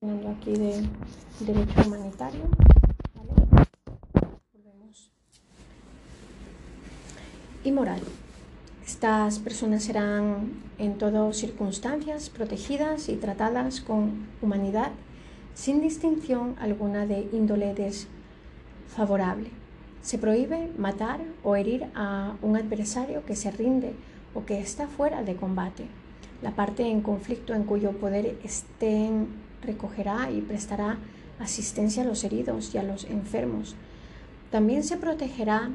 hablando aquí de derecho humanitario. Volvemos. Y moral. Estas personas serán en todas circunstancias protegidas y tratadas con humanidad, sin distinción alguna de índole desfavorable. Se prohíbe matar o herir a un adversario que se rinde o que está fuera de combate. La parte en conflicto en cuyo poder estén recogerá y prestará asistencia a los heridos y a los enfermos. También se protegerá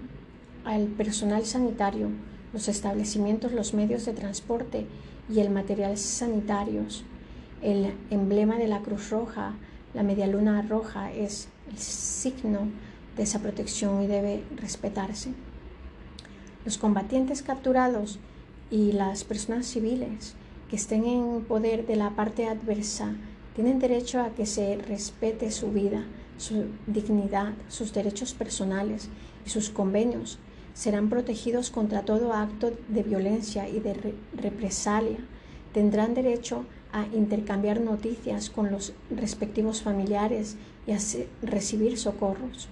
al personal sanitario, los establecimientos, los medios de transporte y el material sanitarios. El emblema de la Cruz Roja, la media luna roja, es el signo de esa protección y debe respetarse. Los combatientes capturados y las personas civiles que estén en poder de la parte adversa tienen derecho a que se respete su vida, su dignidad, sus derechos personales y sus convenios. Serán protegidos contra todo acto de violencia y de represalia. Tendrán derecho a intercambiar noticias con los respectivos familiares y a recibir socorros.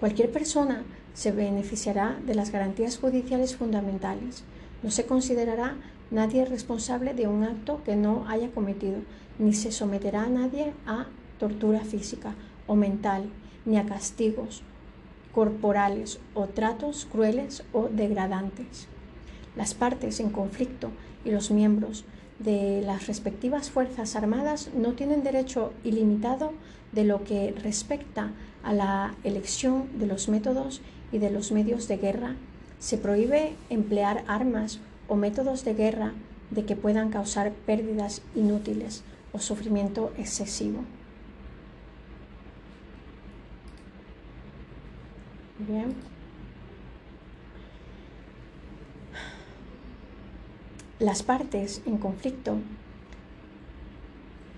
Cualquier persona se beneficiará de las garantías judiciales fundamentales. No se considerará Nadie es responsable de un acto que no haya cometido, ni se someterá a nadie a tortura física o mental, ni a castigos corporales o tratos crueles o degradantes. Las partes en conflicto y los miembros de las respectivas Fuerzas Armadas no tienen derecho ilimitado de lo que respecta a la elección de los métodos y de los medios de guerra. Se prohíbe emplear armas o métodos de guerra de que puedan causar pérdidas inútiles o sufrimiento excesivo. Bien. Las partes en conflicto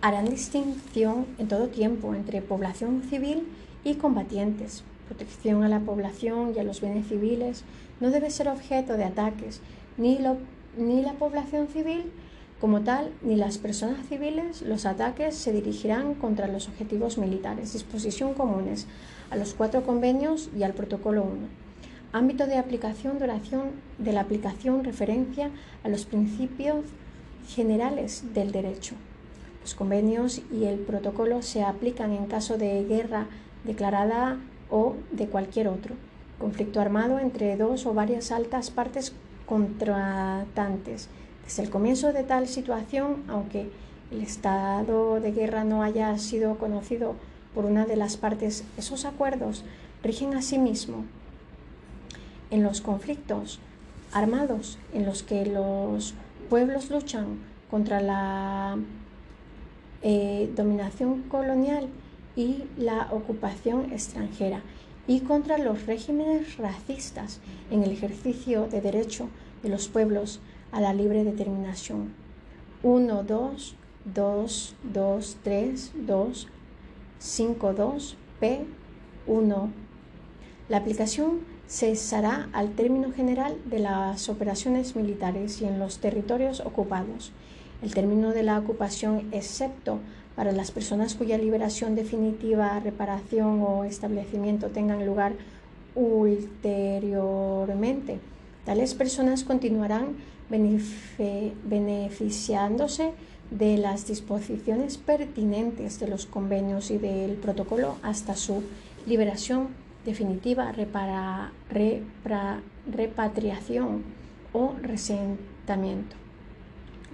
harán distinción en todo tiempo entre población civil y combatientes. Protección a la población y a los bienes civiles no debe ser objeto de ataques ni, la población civil como tal, ni las personas civiles, los ataques se dirigirán contra los objetivos militares. Disposición comunes a los cuatro convenios y al protocolo 1. Ámbito de aplicación, duración de la aplicación, referencia a los principios generales del derecho. Los convenios y el protocolo se aplican en caso de guerra declarada o de cualquier otro. Conflicto armado entre dos o varias altas partes contratantes. Desde el comienzo de tal situación, aunque el estado de guerra no haya sido conocido por una de las partes, esos acuerdos rigen a sí mismo en los conflictos armados en los que los pueblos luchan contra la eh, dominación colonial y la ocupación extranjera y contra los regímenes racistas en el ejercicio de derecho de los pueblos a la libre determinación. 1, 2, 2, 2, 3, 2, 5, 2, P, 1. La aplicación cesará al término general de las operaciones militares y en los territorios ocupados. El término de la ocupación, excepto para las personas cuya liberación definitiva, reparación o establecimiento tengan lugar ulteriormente. Tales personas continuarán beneficiándose de las disposiciones pertinentes de los convenios y del protocolo hasta su liberación definitiva, repatriación o resentamiento.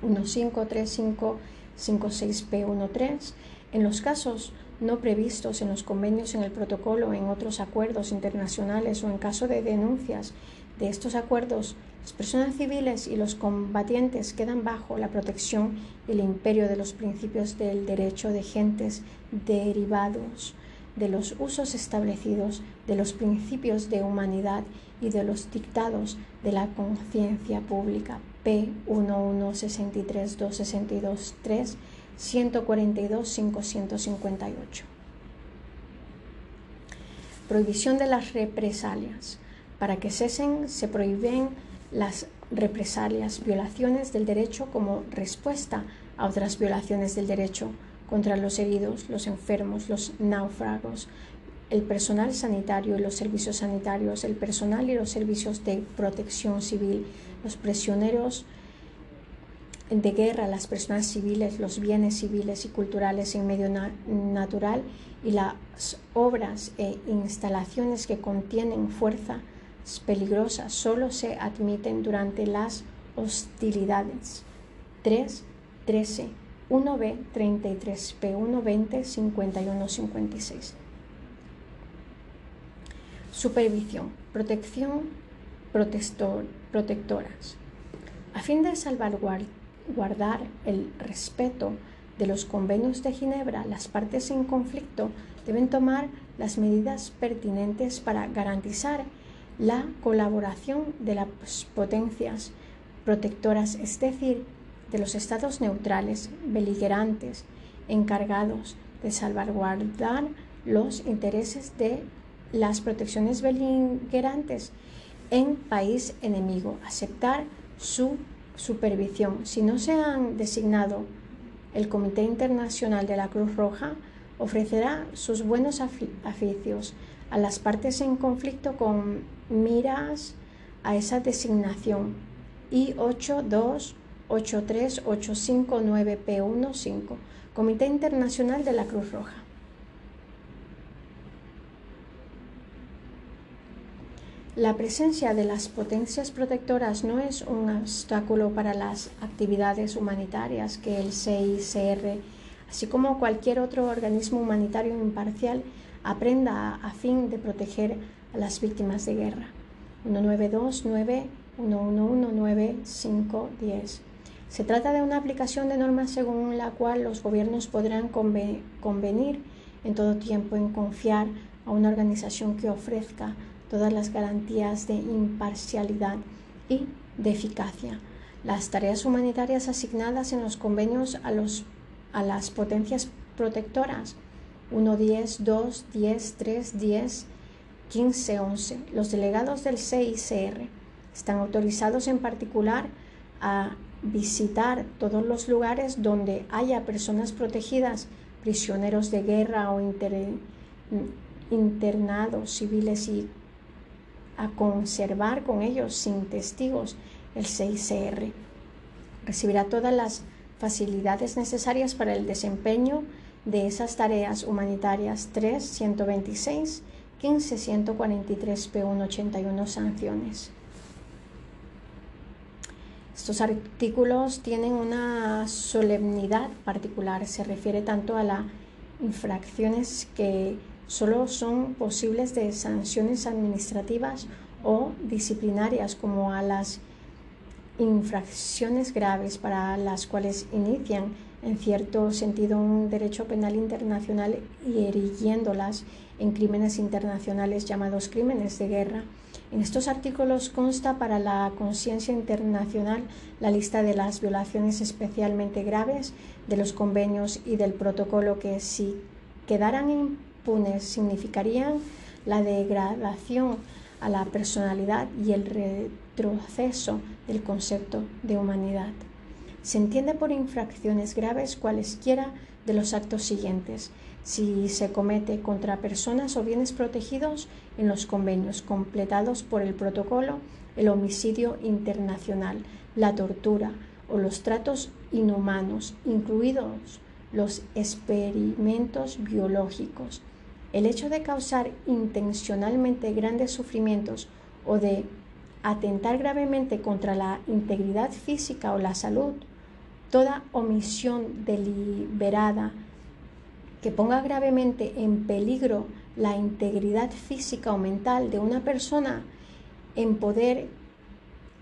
1535 56P13 en los casos no previstos en los convenios, en el protocolo, en otros acuerdos internacionales o en caso de denuncias de estos acuerdos, las personas civiles y los combatientes quedan bajo la protección y el imperio de los principios del derecho de gentes derivados de los usos establecidos, de los principios de humanidad y de los dictados de la conciencia pública. P 1163 262 3 142 558. Prohibición de las represalias. Para que cesen se prohíben las represalias, violaciones del derecho como respuesta a otras violaciones del derecho contra los heridos, los enfermos, los náufragos, el personal sanitario y los servicios sanitarios, el personal y los servicios de protección civil, los prisioneros de guerra, las personas civiles, los bienes civiles y culturales en medio natural y las obras e instalaciones que contienen fuerzas peligrosas solo se admiten durante las hostilidades. 3, 13, 1b, 33p, 120, 51, 56. Supervisión, protección, protector, protectoras. A fin de salvaguardar el respeto de los convenios de Ginebra, las partes en conflicto deben tomar las medidas pertinentes para garantizar la colaboración de las potencias protectoras, es decir, de los estados neutrales, beligerantes, encargados de salvaguardar los intereses de las protecciones beligerantes en país enemigo, aceptar su supervisión. Si no se han designado, el Comité Internacional de la Cruz Roja ofrecerá sus buenos oficios a las partes en conflicto con miras a esa designación. I 8285859P15, Comité Internacional de la Cruz Roja. La presencia de las potencias protectoras no es un obstáculo para las actividades humanitarias que el CICR, así como cualquier otro organismo humanitario imparcial, aprenda a, fin de proteger a las víctimas de guerra. 1929 1119 Se trata de una aplicación de normas según la cual los gobiernos podrán convenir en todo tiempo en confiar a una organización que ofrezca todas las garantías de imparcialidad y de eficacia. Las tareas humanitarias asignadas en los convenios a, los, a las potencias protectoras 1, 10, 2, 10, 3, 10, 15, 11. Los delegados del CICR están autorizados en particular a visitar todos los lugares donde haya personas protegidas, prisioneros de guerra o internados civiles y a conservar con ellos sin testigos el CICR. Recibirá todas las facilidades necesarias para el desempeño de esas tareas humanitarias 3, 126, 15, 143, P1, 81 sanciones. Estos artículos tienen una solemnidad particular, se refiere tanto a las infracciones que solo son posibles de sanciones administrativas o disciplinarias como a las infracciones graves para las cuales inician en cierto sentido un derecho penal internacional y erigiéndolas en crímenes internacionales llamados crímenes de guerra. En estos artículos consta para la conciencia internacional la lista de las violaciones especialmente graves de los convenios y del protocolo que si quedaran punes significarían la degradación a la personalidad y el retroceso del concepto de humanidad. Se entiende por infracciones graves cualesquiera de los actos siguientes, si se comete contra personas o bienes protegidos en los convenios completados por el protocolo, el homicidio internacional, la tortura o los tratos inhumanos, incluidos los experimentos biológicos, el hecho de causar intencionalmente grandes sufrimientos o de atentar gravemente contra la integridad física o la salud, toda omisión deliberada que ponga gravemente en peligro la integridad física o mental de una persona en poder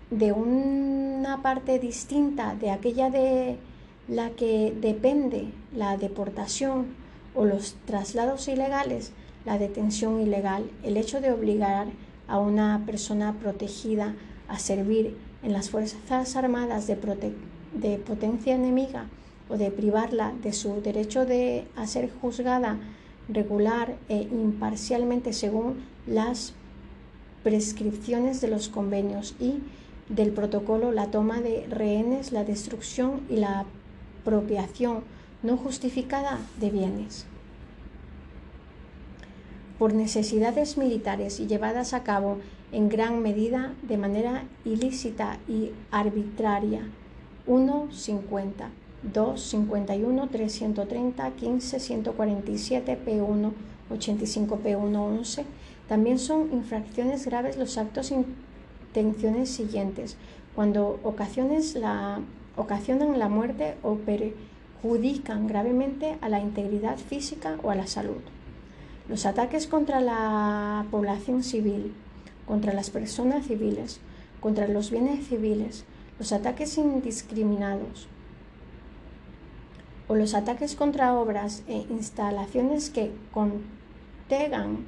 de una parte distinta de aquella de la que depende la deportación o los traslados ilegales, la detención ilegal, el hecho de obligar a una persona protegida a servir en las Fuerzas Armadas de, de potencia enemiga o de privarla de su derecho de ser juzgada regular e imparcialmente según las prescripciones de los convenios y del protocolo, la toma de rehenes, la destrucción y la apropiación no justificada de bienes. Por necesidades militares y llevadas a cabo en gran medida de manera ilícita y arbitraria. 1.50, 2.51, 330, 15, 147, P1, 85, P1, 11. También son infracciones graves los actos intenciones siguientes, cuando ocasiones la, ocasionan la muerte o perjudican gravemente a la integridad física o a la salud. Los ataques contra la población civil, contra las personas civiles, contra los bienes civiles, los ataques indiscriminados o los ataques contra obras e instalaciones que contengan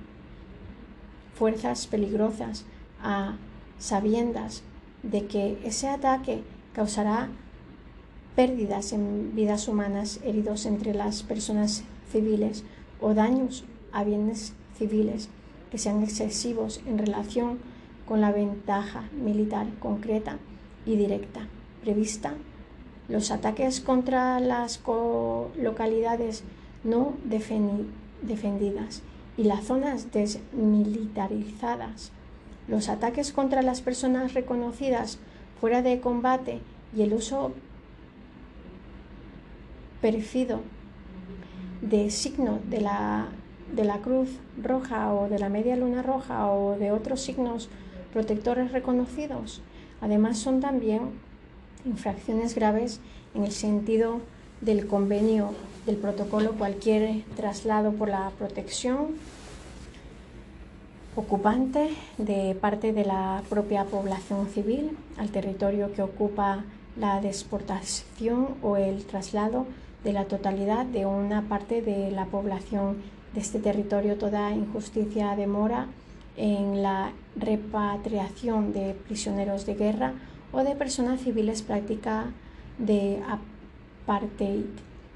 fuerzas peligrosas a sabiendas de que ese ataque causará pérdidas en vidas humanas, heridos entre las personas civiles o daños a bienes civiles que sean excesivos en relación con la ventaja militar concreta y directa prevista, los ataques contra las localidades no defendidas y las zonas desmilitarizadas, los ataques contra las personas reconocidas fuera de combate y el uso perfido de signo de la de la Cruz Roja o de la Media Luna Roja o de otros signos protectores reconocidos. Además son también infracciones graves en el sentido del convenio del protocolo cualquier traslado por la protección ocupante de parte de la propia población civil al territorio que ocupa la desportación o el traslado de la totalidad de una parte de la población de este territorio toda injusticia demora en la repatriación de prisioneros de guerra o de personas civiles práctica de apartheid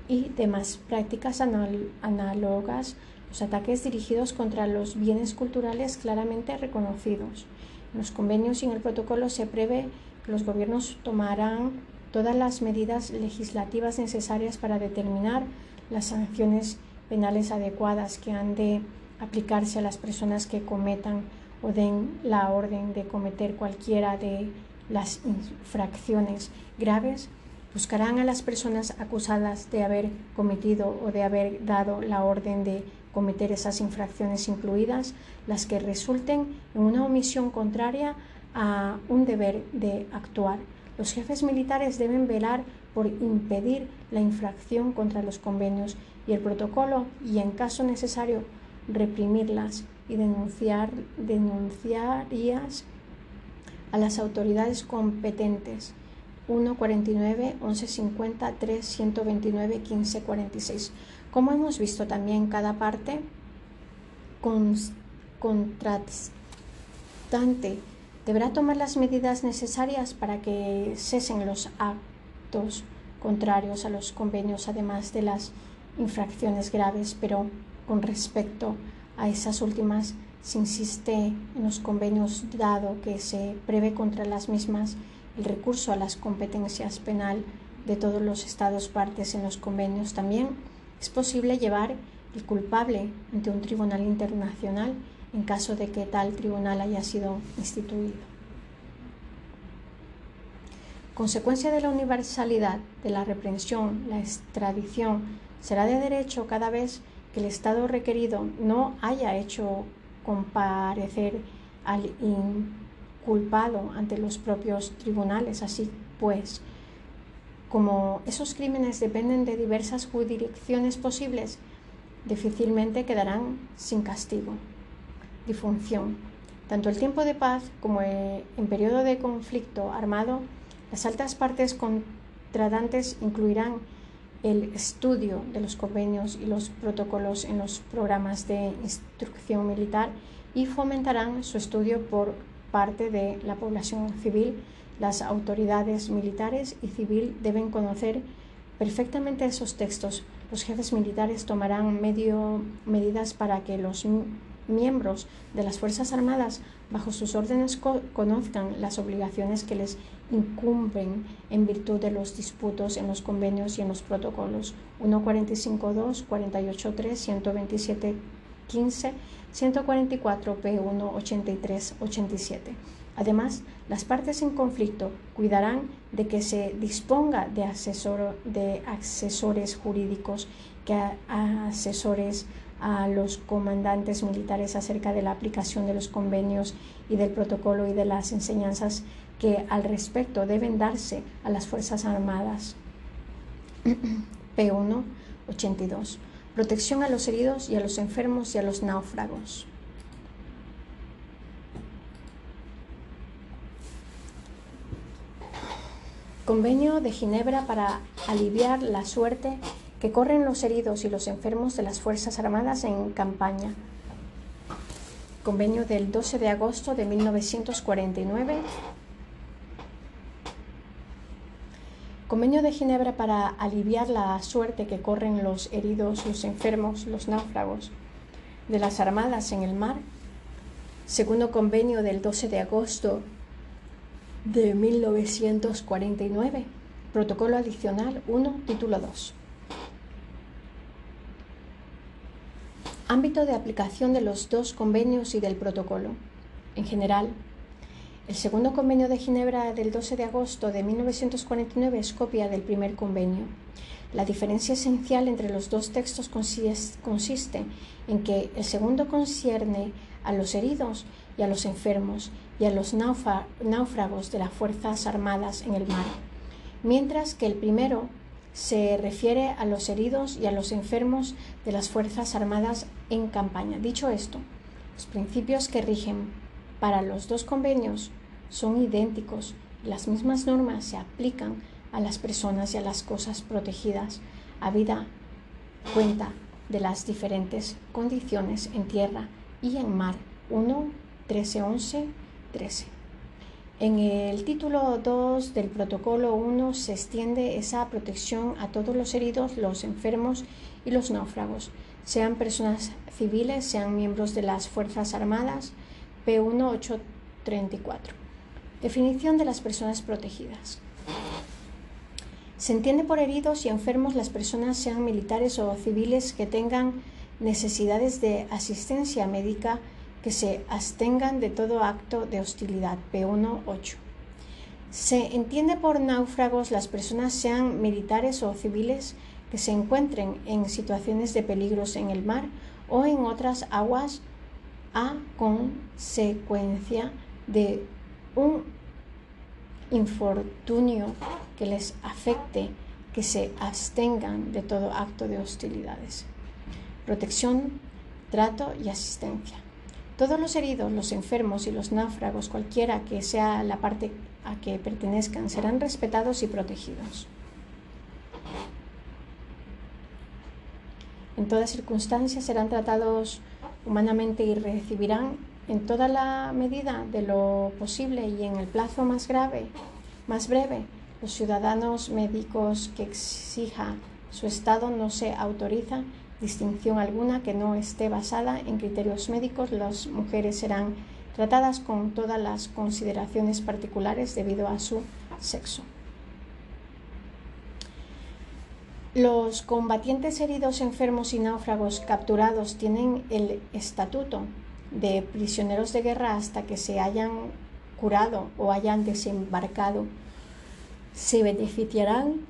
y demás prácticas análogas, los ataques dirigidos contra los bienes culturales claramente reconocidos. En los convenios y en el protocolo se prevé que los gobiernos tomarán todas las medidas legislativas necesarias para determinar las sanciones penales adecuadas que han de aplicarse a las personas que cometan o den la orden de cometer cualquiera de las infracciones graves, buscarán a las personas acusadas de haber cometido o de haber dado la orden de cometer esas infracciones incluidas, las que resulten en una omisión contraria a un deber de actuar. Los jefes militares deben velar por impedir la infracción contra los convenios y el protocolo y en caso necesario reprimirlas y denunciar, denunciarías a las autoridades competentes. 149 1150 3 129 1546 como hemos visto también cada parte contrastante deberá tomar las medidas necesarias para que cesen los actos contrarios a los convenios además de las infracciones graves, pero con respecto a esas últimas se insiste en los convenios dado que se prevé contra las mismas el recurso a las competencias penal de todos los estados partes en los convenios. También es posible llevar el culpable ante un tribunal internacional en caso de que tal tribunal haya sido instituido. Consecuencia de la universalidad de la reprensión, la extradición, será de derecho cada vez que el Estado requerido no haya hecho comparecer al inculpado ante los propios tribunales. Así pues, como esos crímenes dependen de diversas jurisdicciones posibles, difícilmente quedarán sin castigo. Difunción. Tanto el tiempo de paz como en periodo de conflicto armado, las altas partes contradantes incluirán el estudio de los convenios y los protocolos en los programas de instrucción militar y fomentarán su estudio por parte de la población civil. Las autoridades militares y civil deben conocer perfectamente esos textos. Los jefes militares tomarán medio, medidas para que los miembros de las Fuerzas Armadas bajo sus órdenes conozcan las obligaciones que les incumben en virtud de los disputos en los convenios y en los protocolos 145.2, 48.3, 127.15, 144 P1, 83, 87. Además, las partes en conflicto cuidarán de que se disponga de, asesor, de asesores jurídicos que asesores a los comandantes militares acerca de la aplicación de los convenios y del protocolo y de las enseñanzas que al respecto deben darse a las Fuerzas Armadas. P1 82. Protección a los heridos y a los enfermos y a los náufragos. Convenio de Ginebra para aliviar la suerte que corren los heridos y los enfermos de las Fuerzas Armadas en campaña. Convenio del 12 de agosto de 1949. Convenio de Ginebra para aliviar la suerte que corren los heridos, los enfermos, los náufragos de las armadas en el mar. Segundo convenio del 12 de agosto de 1949. Protocolo adicional 1, título 2. Ámbito de aplicación de los dos convenios y del protocolo. En general, el segundo convenio de Ginebra del 12 de agosto de 1949 es copia del primer convenio. La diferencia esencial entre los dos textos consiste en que el segundo concierne a los heridos y a los enfermos y a los náufragos de las Fuerzas Armadas en el mar, mientras que el primero se refiere a los heridos y a los enfermos de las Fuerzas Armadas en campaña. Dicho esto, los principios que rigen para los dos convenios son idénticos las mismas normas se aplican a las personas y a las cosas protegidas, a vida cuenta de las diferentes condiciones en tierra y en mar. 1, 13, 11, 13. En el título 2 del protocolo 1 se extiende esa protección a todos los heridos, los enfermos y los náufragos, sean personas civiles, sean miembros de las Fuerzas Armadas. P1834. Definición de las personas protegidas. Se entiende por heridos y enfermos las personas sean militares o civiles que tengan necesidades de asistencia médica que se abstengan de todo acto de hostilidad. P1.8. Se entiende por náufragos las personas sean militares o civiles que se encuentren en situaciones de peligros en el mar o en otras aguas a consecuencia de un infortunio que les afecte, que se abstengan de todo acto de hostilidades. Protección, trato y asistencia. Todos los heridos, los enfermos y los náufragos, cualquiera que sea la parte a que pertenezcan, serán respetados y protegidos. En todas circunstancias serán tratados humanamente y recibirán en toda la medida de lo posible y en el plazo más grave, más breve, los ciudadanos médicos que exija su estado no se autoriza distinción alguna que no esté basada en criterios médicos. Las mujeres serán tratadas con todas las consideraciones particulares debido a su sexo. Los combatientes heridos, enfermos y náufragos capturados tienen el estatuto de prisioneros de guerra hasta que se hayan curado o hayan desembarcado. Se beneficiarán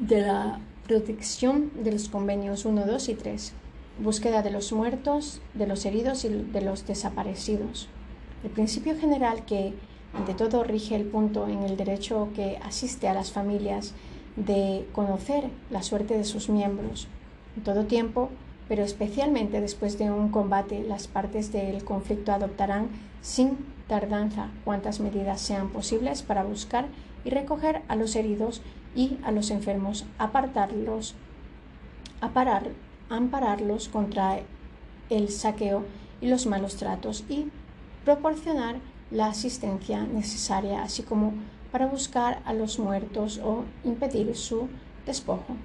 de la protección de los convenios 1, 2 y 3, búsqueda de los muertos, de los heridos y de los desaparecidos. El principio general que ante todo rige el punto en el derecho que asiste a las familias de conocer la suerte de sus miembros en todo tiempo, pero especialmente después de un combate, las partes del conflicto adoptarán sin tardanza cuantas medidas sean posibles para buscar y recoger a los heridos y a los enfermos, apartarlos, ampararlos contra el saqueo y los malos tratos y proporcionar la asistencia necesaria, así como para buscar a los muertos o impedir su despojo.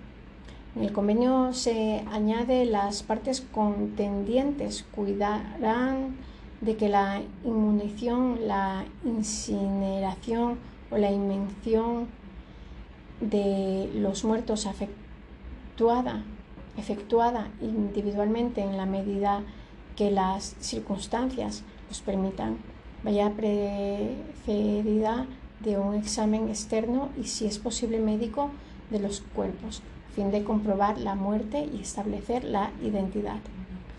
En el convenio se añade las partes contendientes cuidarán de que la inmunición, la incineración o la invención de los muertos efectuada, efectuada individualmente en la medida que las circunstancias los permitan, vaya precedida de un examen externo y, si es posible, médico de los cuerpos, a fin de comprobar la muerte y establecer la identidad.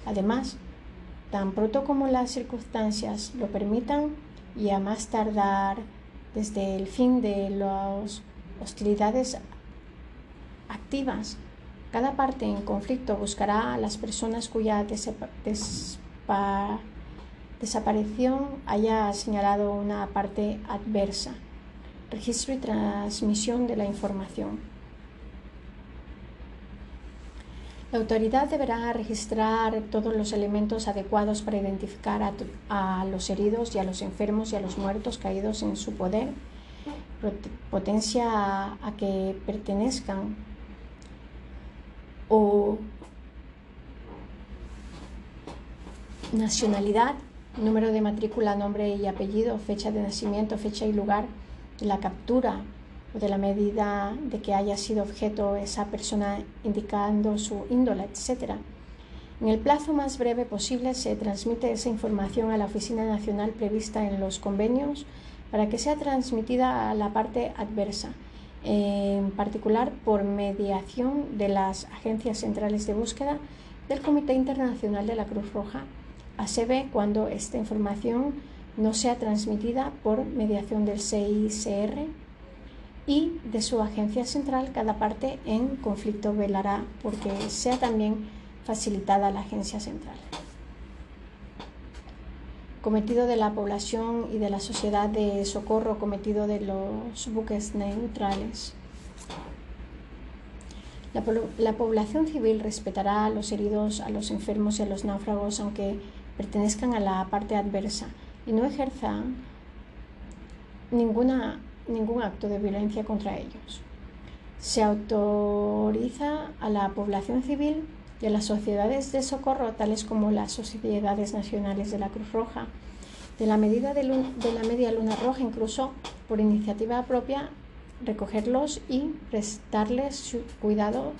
Además, tan pronto como las circunstancias lo permitan y a más tardar desde el fin de las hostilidades activas, cada parte en conflicto buscará a las personas cuya desaparición haya señalado una parte adversa. Registro y transmisión de la información. La autoridad deberá registrar todos los elementos adecuados para identificar a, los heridos y a los enfermos y a los muertos caídos en su poder, potencia a, que pertenezcan o nacionalidad, número de matrícula, nombre y apellido, fecha de nacimiento, fecha y lugar de la captura, o de la medida de que haya sido objeto esa persona indicando su índole, etc. En el plazo más breve posible se transmite esa información a la Oficina Nacional prevista en los convenios para que sea transmitida a la parte adversa, en particular por mediación de las agencias centrales de búsqueda del Comité Internacional de la Cruz Roja, ACB, cuando esta información no sea transmitida por mediación del CICR y de su agencia central, cada parte en conflicto velará porque sea también facilitada la agencia central. Cometido de la población y de la sociedad de socorro, cometido de los buques neutrales. La, la, población civil respetará a los heridos, a los enfermos y a los náufragos, aunque pertenezcan a la parte adversa y no ejerzan ninguna ningún acto de violencia contra ellos. Se autoriza a la población civil a las sociedades de socorro, tales como las sociedades nacionales de la Cruz Roja, de la medida de, la media luna roja, incluso por iniciativa propia, recogerlos y prestarles su cuidado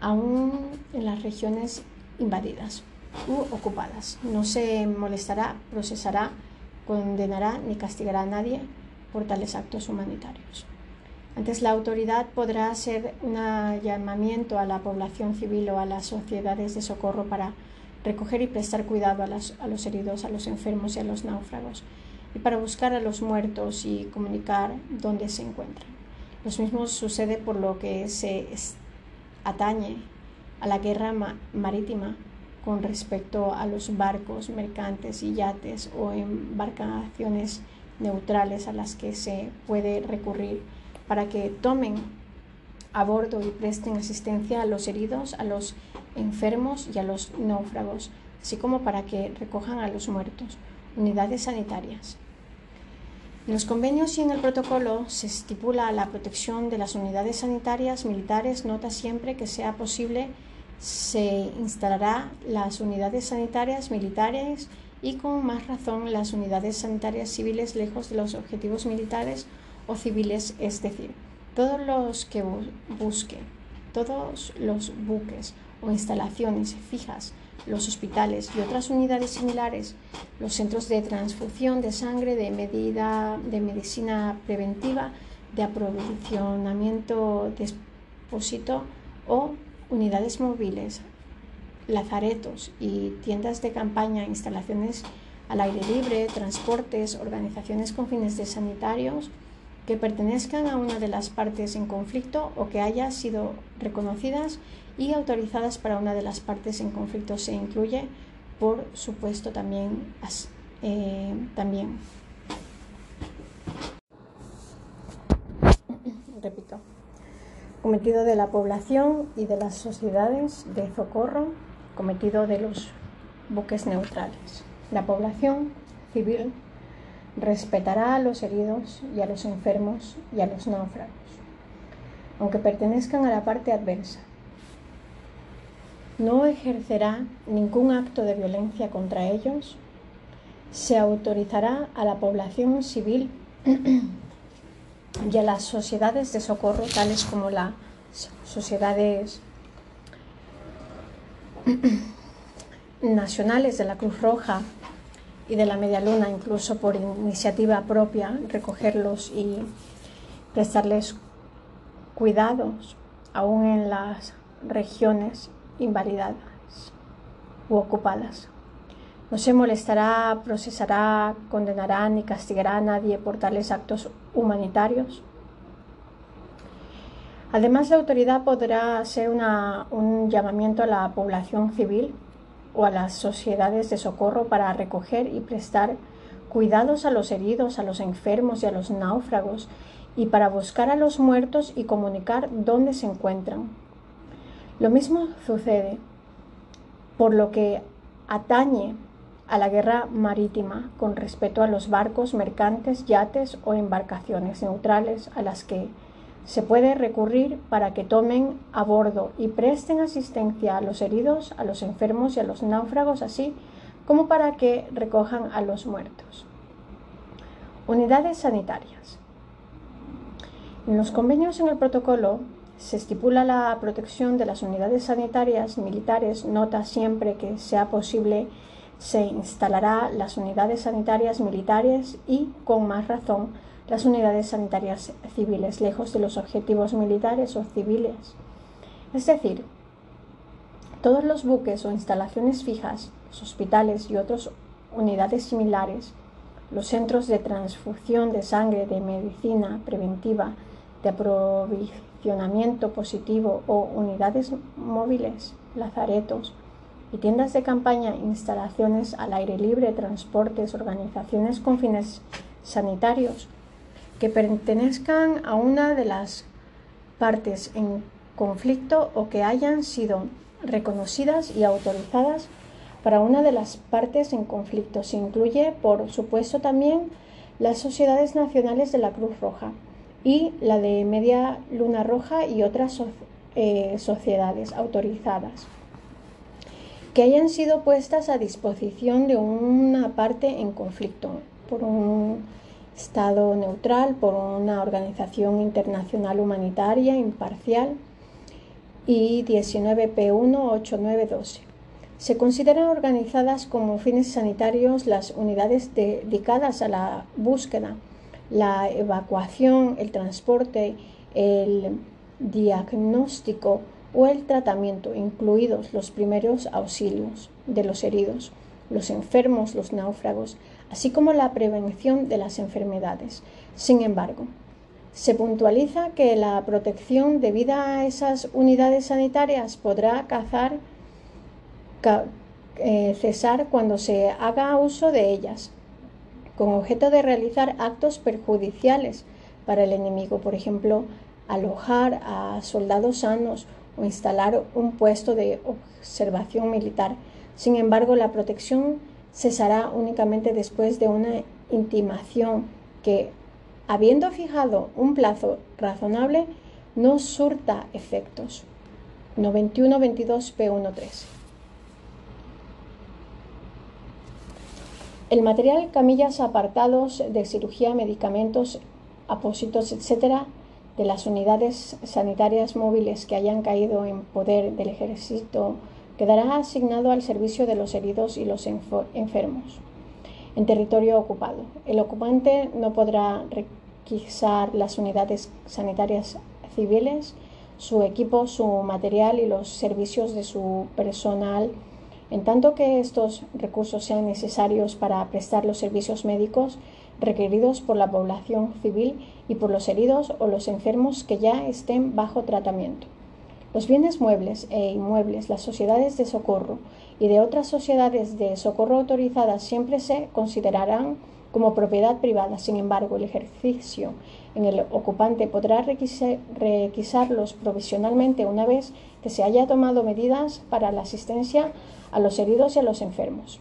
aún en las regiones invadidas u ocupadas. No se molestará, procesará, condenará ni castigará a nadie por tales actos humanitarios. Antes la autoridad podrá hacer un llamamiento a la población civil o a las sociedades de socorro para recoger y prestar cuidado a, los heridos, a los enfermos y a los náufragos, y para buscar a los muertos y comunicar dónde se encuentran. Lo mismo sucede por lo que se atañe a la guerra marítima con respecto a los barcos mercantes y yates o embarcaciones neutrales a las que se puede recurrir para que tomen a bordo y presten asistencia a los heridos, a los enfermos y a los náufragos, así como para que recojan a los muertos, unidades sanitarias. En los convenios y en el protocolo se estipula la protección de las unidades sanitarias militares. Nota siempre que sea posible se instalará las unidades sanitarias militares y con más razón las unidades sanitarias civiles lejos de los objetivos militares o civiles, es decir, todos los que busquen, todos los buques o instalaciones fijas, los hospitales y otras unidades similares, los centros de transfusión de sangre, de, medida, de medicina preventiva, de aprovisionamiento de expósito o unidades móviles lazaretos y tiendas de campaña, instalaciones al aire libre, transportes, organizaciones con fines de sanitarios que pertenezcan a una de las partes en conflicto o que haya sido reconocidas y autorizadas para una de las partes en conflicto se incluye, por supuesto, también, eh, también. Repito, cometido de la población y de las sociedades de socorro cometido de los buques neutrales. La población civil respetará a los heridos y a los enfermos y a los náufragos, aunque pertenezcan a la parte adversa, no ejercerá ningún acto de violencia contra ellos, se autorizará a la población civil y a las sociedades de socorro, tales como las sociedades nacionales de la Cruz Roja y de la Media Luna, incluso por iniciativa propia, recogerlos y prestarles cuidados, aún en las regiones invalidadas u ocupadas. No se molestará, procesará, condenará ni castigará a nadie por tales actos humanitarios. Además, la autoridad podrá hacer un llamamiento a la población civil o a las sociedades de socorro para recoger y prestar cuidados a los heridos, a los enfermos y a los náufragos, y para buscar a los muertos y comunicar dónde se encuentran. Lo mismo sucede por lo que atañe a la guerra marítima con respecto a los barcos mercantes, yates o embarcaciones neutrales a las que se puede recurrir para que tomen a bordo y presten asistencia a los heridos, a los enfermos y a los náufragos, así como para que recojan a los muertos. Unidades sanitarias. En los convenios en el protocolo se estipula la protección de las unidades sanitarias militares, nota siempre que sea posible se instalará las unidades sanitarias militares y, con más razón, las unidades sanitarias civiles, lejos de los objetivos militares o civiles. Es decir, todos los buques o instalaciones fijas, los hospitales y otras unidades similares, los centros de transfusión de sangre, de medicina preventiva, de aprovisionamiento positivo o unidades móviles, lazaretos, y tiendas de campaña, instalaciones al aire libre, transportes, organizaciones con fines sanitarios que pertenezcan a una de las partes en conflicto o que hayan sido reconocidas y autorizadas para una de las partes en conflicto. Se incluye, por supuesto, también las sociedades nacionales de la Cruz Roja y la de Media Luna Roja y otras eh, sociedades autorizadas que hayan sido puestas a disposición de una parte en conflicto por un Estado neutral, por una organización internacional humanitaria imparcial y 19P18912. Se consideran organizadas como fines sanitarios las unidades dedicadas a la búsqueda, la evacuación, el transporte, el diagnóstico, o el tratamiento, incluidos los primeros auxilios de los heridos, los enfermos, los náufragos, así como la prevención de las enfermedades. Sin embargo, se puntualiza que la protección debida a esas unidades sanitarias podrá eh, cesar cuando se haga uso de ellas, con objeto de realizar actos perjudiciales para el enemigo, por ejemplo, alojar a soldados sanos o instalar un puesto de observación militar. Sin embargo, la protección cesará únicamente después de una intimación que, habiendo fijado un plazo razonable, no surta efectos. 91-22-P13. El material, camillas, apartados de cirugía, medicamentos, apósitos, etc., de las unidades sanitarias móviles que hayan caído en poder del ejército quedará asignado al servicio de los heridos y los enfermos en territorio ocupado. El ocupante no podrá requisar las unidades sanitarias civiles, su equipo, su material y los servicios de su personal, en tanto que estos recursos sean necesarios para prestar los servicios médicos requeridos por la población civil y por los heridos o los enfermos que ya estén bajo tratamiento. Los bienes muebles e inmuebles, las sociedades de socorro y de otras sociedades de socorro autorizadas siempre se considerarán como propiedad privada. Sin embargo, el ejercicio en el ocupante podrá requisarlos provisionalmente una vez que se haya tomado medidas para la asistencia a los heridos y a los enfermos.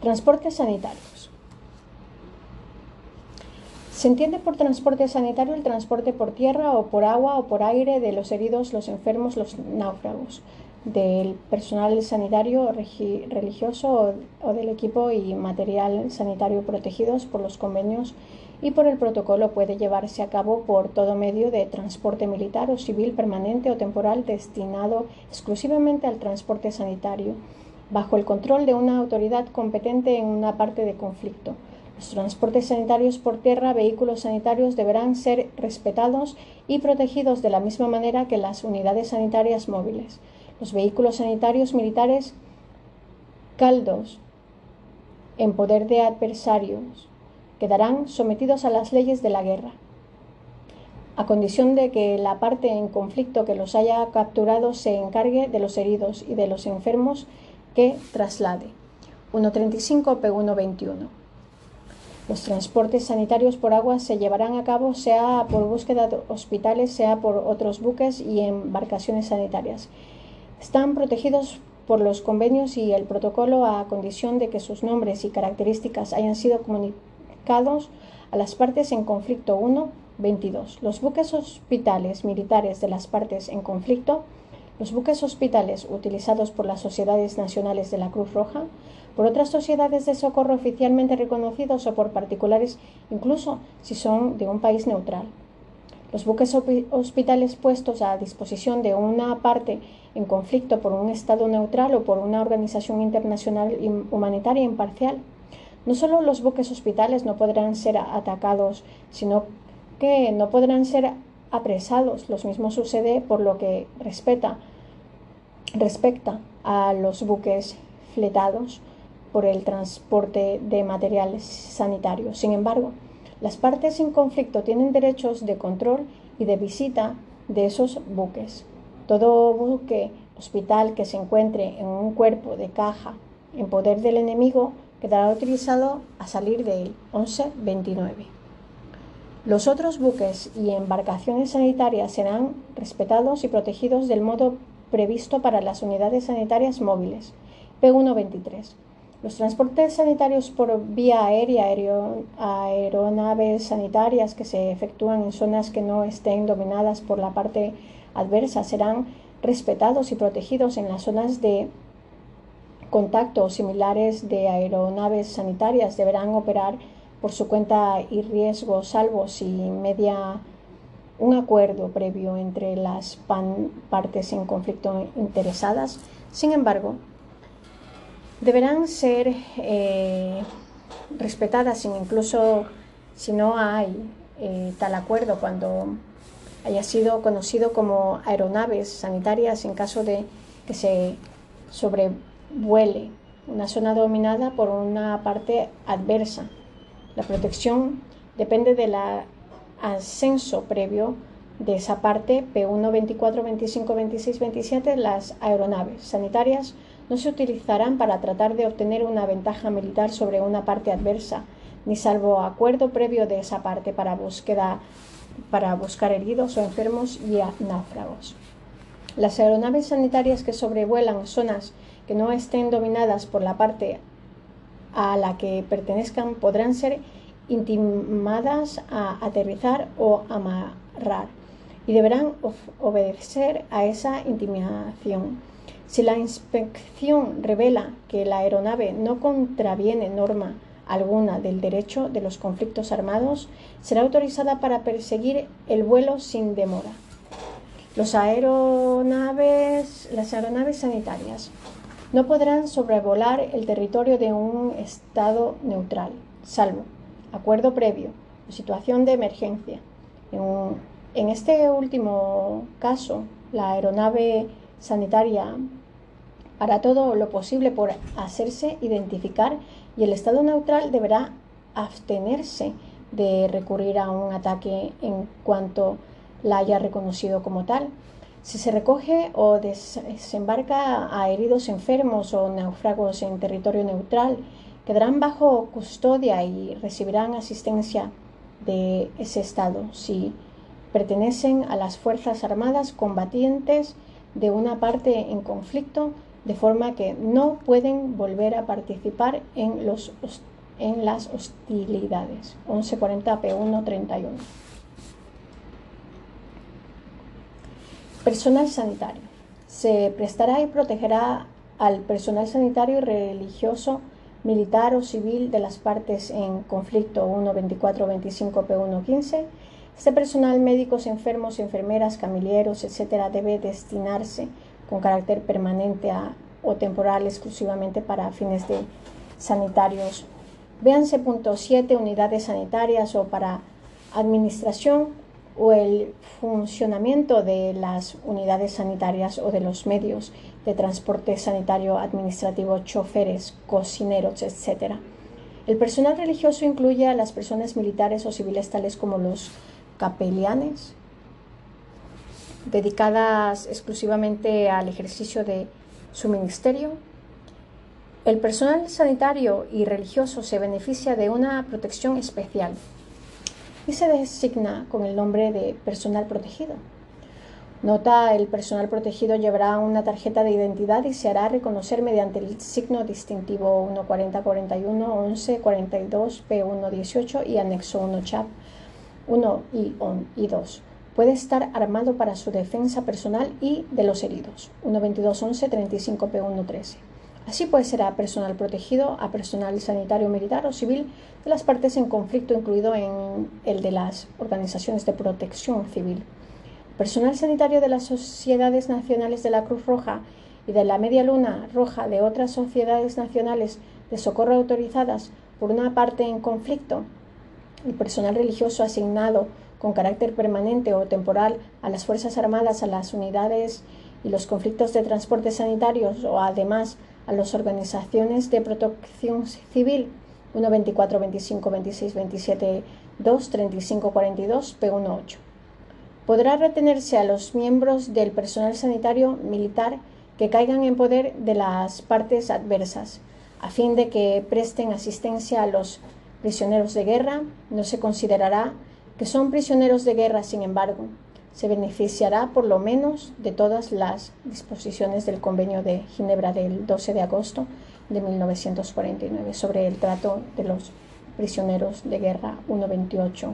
Transportes sanitarios. Se entiende por transporte sanitario el transporte por tierra o por agua o por aire de los heridos, los enfermos, los náufragos. del personal sanitario religioso o del equipo y material sanitario protegidos por los convenios y por el protocolo puede llevarse a cabo por todo medio de transporte militar o civil permanente o temporal destinado exclusivamente al transporte sanitario, bajo el control de una autoridad competente en una parte de conflicto. Los transportes sanitarios por tierra, vehículos sanitarios deberán ser respetados y protegidos de la misma manera que las unidades sanitarias móviles. Los vehículos sanitarios militares caldos en poder de adversarios quedarán sometidos a las leyes de la guerra, a condición de que la parte en conflicto que los haya capturado se encargue de los heridos y de los enfermos que traslade. 1.35 P1.21. Los transportes sanitarios por agua se llevarán a cabo sea por búsqueda de hospitales, sea por otros buques y embarcaciones sanitarias. Están protegidos por los convenios y el protocolo a condición de que sus nombres y características hayan sido comunicados a las partes en conflicto 1, 22. Los buques hospitales militares de las partes en conflicto, los buques hospitales utilizados por las sociedades nacionales de la Cruz Roja, por otras sociedades de socorro oficialmente reconocidos o por particulares, incluso si son de un país neutral. Los buques hospitales puestos a disposición de una parte en conflicto por un Estado neutral o por una organización internacional humanitaria imparcial no solo los buques hospitales no podrán ser atacados, sino que no podrán ser apresados. Lo mismo sucede por lo que respeta, respecta a los buques fletados por el transporte de materiales sanitarios. Sin embargo, las partes en conflicto tienen derechos de control y de visita de esos buques. Todo buque hospital que se encuentre en un cuerpo de caja en poder del enemigo quedará utilizado a salir de él 11.29. Los otros buques y embarcaciones sanitarias serán respetados y protegidos del modo previsto para las unidades sanitarias móviles P123. Los transportes sanitarios por vía aérea, aeronaves sanitarias que se efectúan en zonas que no estén dominadas por la parte adversa serán respetados y protegidos en las zonas de contactos similares de aeronaves sanitarias deberán operar por su cuenta y riesgo, salvo si media un acuerdo previo entre las partes en conflicto interesadas. Sin embargo, deberán ser eh, respetadas incluso si no hay eh, tal acuerdo cuando haya sido conocido como aeronaves sanitarias en caso de que se sobre vuele, una zona dominada por una parte adversa. La protección depende del ascenso previo de esa parte P1, 24, 25, 26, 27. Las aeronaves sanitarias no se utilizarán para tratar de obtener una ventaja militar sobre una parte adversa, ni salvo acuerdo previo de esa parte para búsqueda para buscar heridos o enfermos y náufragos. Las aeronaves sanitarias que sobrevuelan zonas que no estén dominadas por la parte a la que pertenezcan podrán ser intimadas a aterrizar o amarrar y deberán obedecer a esa intimidación. Si la inspección revela que la aeronave no contraviene norma alguna del derecho de los conflictos armados, será autorizada para perseguir el vuelo sin demora. Los aeronaves, las aeronaves sanitarias no podrán sobrevolar el territorio de un Estado neutral, salvo acuerdo previo situación de emergencia. En, este último caso, la aeronave sanitaria hará todo lo posible por hacerse identificar y el Estado neutral deberá abstenerse de recurrir a un ataque en cuanto la haya reconocido como tal. Si se recoge o desembarca a heridos enfermos o náufragos en territorio neutral, quedarán bajo custodia y recibirán asistencia de ese Estado si pertenecen a las Fuerzas Armadas combatientes de una parte en conflicto, de forma que no pueden volver a participar en, los, en las hostilidades. 1140 P1 31. Personal sanitario. Se prestará y protegerá al personal sanitario y religioso, militar o civil de las partes en conflicto 1.24.25 P1.15. Este personal, médicos, enfermos, enfermeras, camilleros, etcétera, debe destinarse con carácter permanente o temporal exclusivamente para fines de sanitarios. Véanse punto 7, unidades sanitarias o para administración o el funcionamiento de las unidades sanitarias o de los medios de transporte sanitario administrativo, choferes, cocineros, etc. El personal religioso incluye a las personas militares o civiles tales como los capelianes, dedicadas exclusivamente al ejercicio de su ministerio. El personal sanitario y religioso se beneficia de una protección especial y se designa con el nombre de personal protegido. Nota, el personal protegido llevará una tarjeta de identidad y se hará reconocer mediante el signo distintivo 14041 11 42 P118 y anexo 1 CHAP 1 y, y 2. Puede estar armado para su defensa personal y de los heridos. 12211 35 P1 13. Así pues será personal protegido a personal sanitario, militar o civil de las partes en conflicto, incluido en el de las organizaciones de protección civil. Personal sanitario de las sociedades nacionales de la Cruz Roja y de la Media Luna Roja de otras sociedades nacionales de socorro autorizadas por una parte en conflicto. El personal religioso asignado con carácter permanente o temporal a las Fuerzas Armadas, a las unidades y los conflictos de transporte sanitarios o además a las organizaciones de protección civil 1 24 25 26 27 2 35 42 P18. Podrá retenerse a los miembros del personal sanitario militar que caigan en poder de las partes adversas, a fin de que presten asistencia a los prisioneros de guerra. No se considerará que son prisioneros de guerra, sin embargo, se beneficiará por lo menos de todas las disposiciones del Convenio de Ginebra del 12 de agosto de 1949 sobre el trato de los prisioneros de guerra 128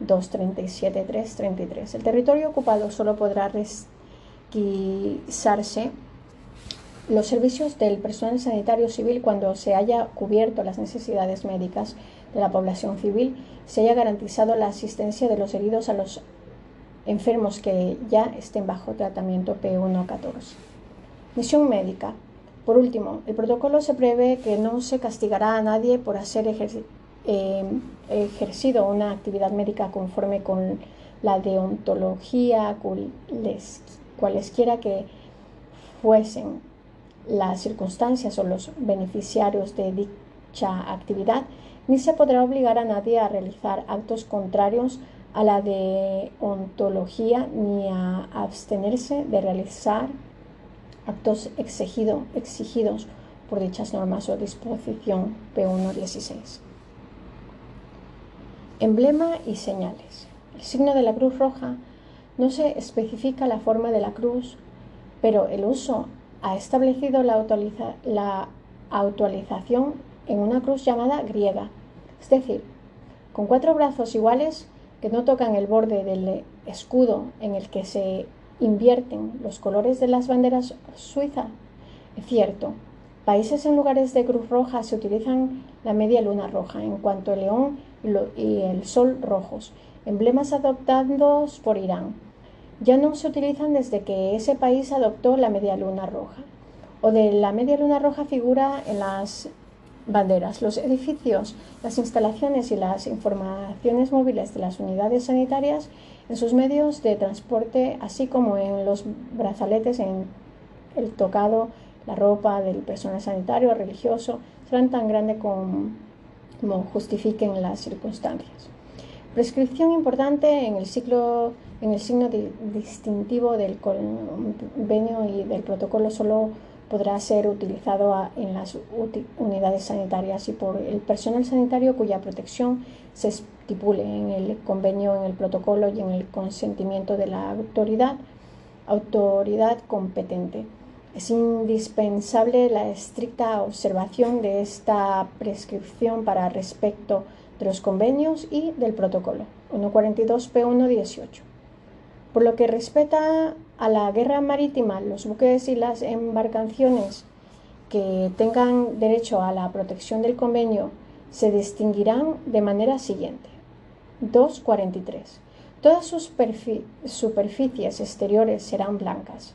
237 333. El territorio ocupado solo podrá requisarse los servicios del personal sanitario civil cuando se haya cubierto las necesidades médicas de la población civil, se haya garantizado la asistencia de los heridos a los enfermos que ya estén bajo tratamiento P114. Misión médica. Por último, el protocolo se prevé que no se castigará a nadie por hacer eh, ejercido una actividad médica conforme con la deontología, cualesquiera que fuesen las circunstancias o los beneficiarios de dicha actividad, ni se podrá obligar a nadie a realizar actos contrarios a la de ontología ni a abstenerse de realizar actos exigido, exigidos por dichas normas o disposición P1.16. Emblema y señales. El signo de la cruz roja no se especifica la forma de la cruz, pero el uso ha establecido la, autorización en una cruz llamada griega, es decir, con cuatro brazos iguales que no tocan el borde del escudo en el que se invierten los colores de las banderas suizas? Es cierto, países en lugares de cruz roja se utilizan la media luna roja, en cuanto el león y el sol rojos, emblemas adoptados por Irán. Ya no se utilizan desde que ese país adoptó la media luna roja. O de la media luna roja figura en las banderas. Los edificios, las instalaciones y las informaciones móviles de las unidades sanitarias en sus medios de transporte, así como en los brazaletes, en el tocado, la ropa del personal sanitario religioso, serán tan grandes como, justifiquen las circunstancias. Prescripción importante en el, ciclo, en el signo distintivo del convenio y del protocolo solo podrá ser utilizado en las unidades sanitarias y por el personal sanitario cuya protección se estipule en el convenio, en el protocolo y en el consentimiento de la autoridad, autoridad competente. Es indispensable la estricta observación de esta prescripción para respecto de los convenios y del protocolo 142 P118. Por lo que respecta a la guerra marítima, los buques y las embarcaciones que tengan derecho a la protección del convenio se distinguirán de manera siguiente. 2.43. Todas sus superficies exteriores serán blancas.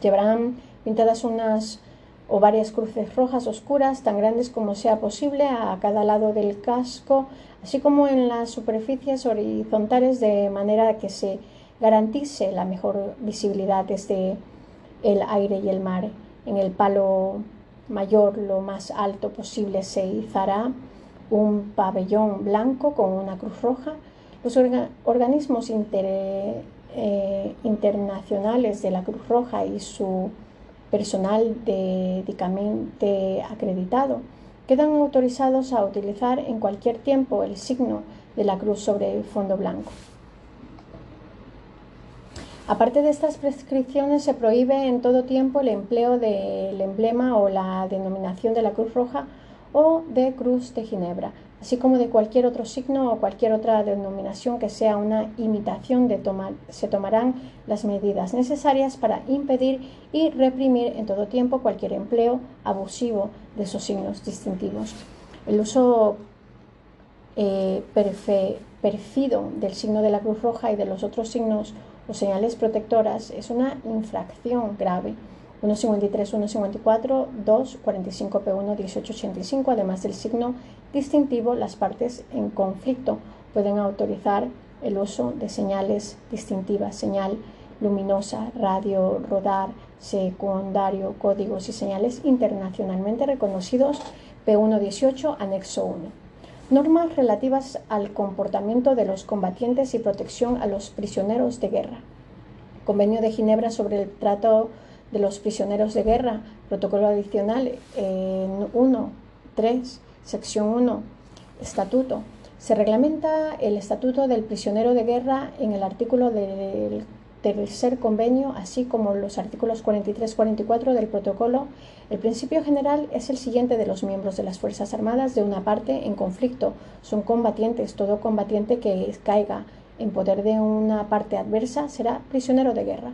Llevarán pintadas unas o varias cruces rojas oscuras tan grandes como sea posible a cada lado del casco, así como en las superficies horizontales de manera que se garantice la mejor visibilidad desde el aire y el mar. En el palo mayor, lo más alto posible, se izará un pabellón blanco con una cruz roja. Los organismos eh, internacionales de la Cruz Roja y su personal dedicamente acreditado quedan autorizados a utilizar en cualquier tiempo el signo de la cruz sobre fondo blanco. Aparte de estas prescripciones, se prohíbe en todo tiempo el empleo del emblema o la denominación de la Cruz Roja o de Cruz de Ginebra, así como de cualquier otro signo o cualquier otra denominación que sea una imitación de tomar. Se tomarán las medidas necesarias para impedir y reprimir en todo tiempo cualquier empleo abusivo de esos signos distintivos. El uso eh, perfido del signo de la Cruz Roja y de los otros signos o señales protectoras es una infracción grave. 153, 154, 2, 45 P1, 1885, además del signo distintivo, las partes en conflicto pueden autorizar el uso de señales distintivas, señal luminosa, radio, rodar, secundario, códigos y señales internacionalmente reconocidos P118, anexo 1. Normas relativas al comportamiento de los combatientes y protección a los prisioneros de guerra. Convenio de Ginebra sobre el trato de los prisioneros de guerra, protocolo adicional en 1, 3, sección 1, estatuto. Se reglamenta el estatuto del prisionero de guerra en el artículo del tercer convenio, así como los artículos 43-44 del protocolo, el principio general es el siguiente de los miembros de las Fuerzas Armadas de una parte en conflicto. Son combatientes. Todo combatiente que caiga en poder de una parte adversa será prisionero de guerra.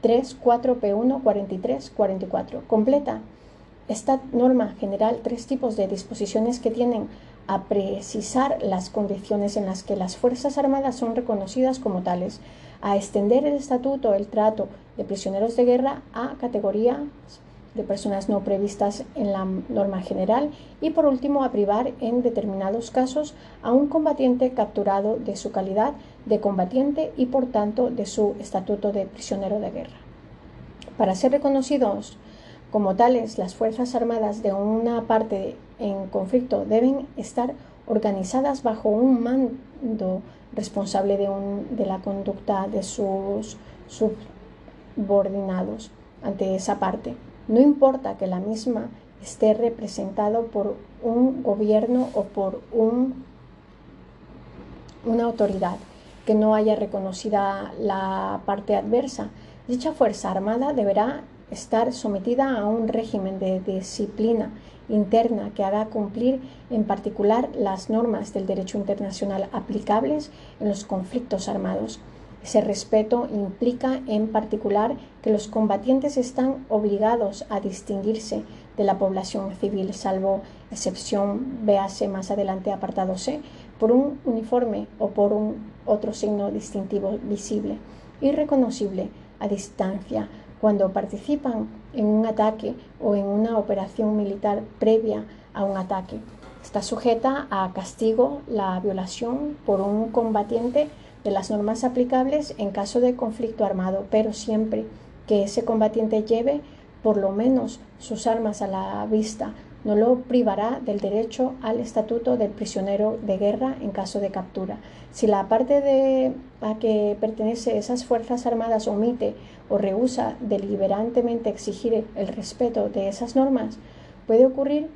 3, 4, P1, 43, 44. Completa esta norma general tres tipos de disposiciones que tienen a precisar las condiciones en las que las Fuerzas Armadas son reconocidas como tales, a extender el estatuto, el trato de prisioneros de guerra a categorías de personas no previstas en la norma general y por último a privar en determinados casos a un combatiente capturado de su calidad de combatiente y por tanto de su estatuto de prisionero de guerra. Para ser reconocidos como tales, las Fuerzas Armadas de una parte en conflicto deben estar organizadas bajo un mando responsable de, de la conducta de sus subordinados ante esa parte. No importa que la misma esté representado por un gobierno o por un, una autoridad que no haya reconocida la parte adversa. Dicha Fuerza Armada deberá estar sometida a un régimen de disciplina interna que haga cumplir en particular las normas del derecho internacional aplicables en los conflictos armados. Ese respeto implica en particular que los combatientes están obligados a distinguirse de la población civil, salvo excepción, véase más adelante apartado C, por un uniforme o por un otro signo distintivo visible y reconocible a distancia cuando participan en un ataque o en una operación militar previa a un ataque. Está sujeta a castigo la violación por un combatiente de las normas aplicables en caso de conflicto armado, pero siempre que ese combatiente lleve por lo menos sus armas a la vista, no lo privará del derecho al estatuto del prisionero de guerra en caso de captura. Si la parte a que pertenece esas Fuerzas Armadas omite o rehúsa deliberantemente exigir el respeto de esas normas, puede ocurrir